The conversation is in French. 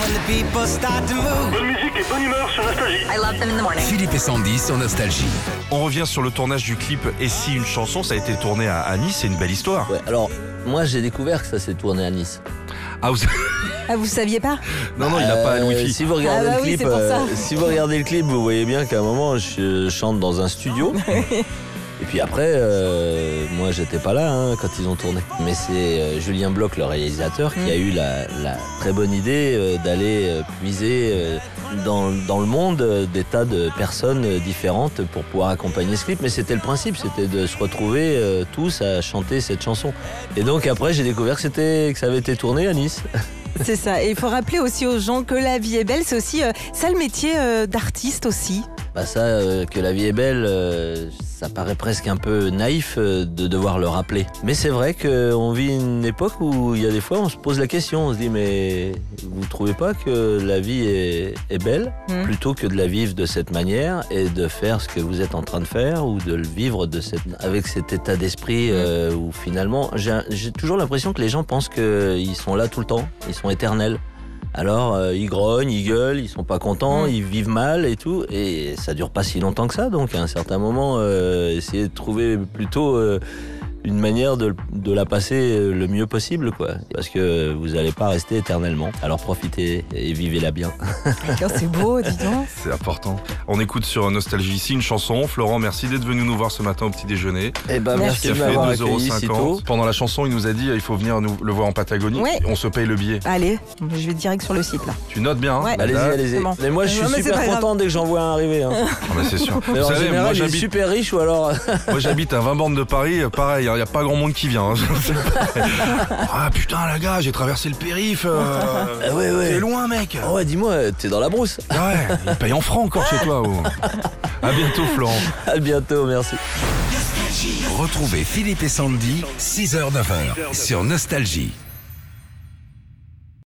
Bonne musique et bonne humeur sur Nostalgie. I love them in the morning. Philippe et Sandy sur Nostalgie. On revient sur le tournage du clip Et si une chanson, ça a été tourné à, à Nice, c'est une belle histoire. Ouais, alors, moi, j'ai découvert que ça s'est tourné à Nice. Ah, vous... Ah, vous saviez pas? Non, non, il n'a pas le Euh, wifi. Si vous regardez Ah bah le oui, clip, c'est pour ça. euh, si vous regardez le clip, vous voyez bien qu'à un moment, je chante dans un studio. Et puis après, euh, moi, j'étais pas là hein, quand ils ont tourné. Mais c'est euh, Julien Bloch, le réalisateur, qui a eu la, la très bonne idée euh, d'aller puiser dans, dans le monde des tas de personnes différentes pour pouvoir accompagner ce clip. Mais c'était le principe, c'était de se retrouver tous à chanter cette chanson. Et donc après, j'ai découvert que, c'était, que ça avait été tourné à Nice. C'est ça. Et il faut rappeler aussi aux gens que la vie est belle. C'est aussi euh, ça le métier euh, d'artiste aussi. Bah ça, euh, que la vie est belle, euh, ça paraît presque un peu naïf euh, de devoir le rappeler. Mais c'est vrai qu'on vit une époque où il y a des fois on se pose la question, on se dit mais vous trouvez pas que la vie est, est belle Mm. plutôt que de la vivre de cette manière et de faire ce que vous êtes en train de faire ou de le vivre de cette, avec cet état d'esprit euh, où finalement j'ai j'ai toujours l'impression que les gens pensent qu'ils sont là tout le temps, ils sont éternels. Alors euh, ils grognent, ils gueulent, ils sont pas contents, Mm. ils vivent mal et tout, et ça dure pas si longtemps que ça. Donc à un certain moment, euh, essayez de trouver plutôt euh, une manière de, de la passer euh, le mieux possible, quoi. Parce que vous allez pas rester éternellement. Alors profitez et vivez-la bien. C'est beau, dis donc. C'est important. On écoute sur Nostalgie ici une chanson. Florent, merci d'être venu nous voir ce matin au petit déjeuner. Eh ben Merci. merci de fait m'avoir accueilli si 2,50 tôt. Pendant la chanson, il nous a dit il faut venir nous le voir en Patagonie. Ouais. On se paye le billet. Allez, je vais direct sur le site là. Tu notes bien, hein, Ouais. Allez-y, allez-y. Bon. Mais moi, je suis Non, super content dès que j'en vois un arriver. hein. Ah c'est sûr. Mais Vous en savez, général, moi j'habite, super riche ou alors. moi j'habite à 20 bornes de Paris, euh, pareil, il n'y a pas grand monde qui vient. hein. ah putain, la gars, j'ai traversé le périph. euh, Ah ouais, ouais. T'es loin, mec. Oh, ouais, dis-moi, t'es dans la brousse. Ouais, ils payent en francs encore chez toi. oh. À bientôt, Florent. À bientôt, merci. Retrouvez Philippe et Sandy, 6h-9h sur Nostalgie.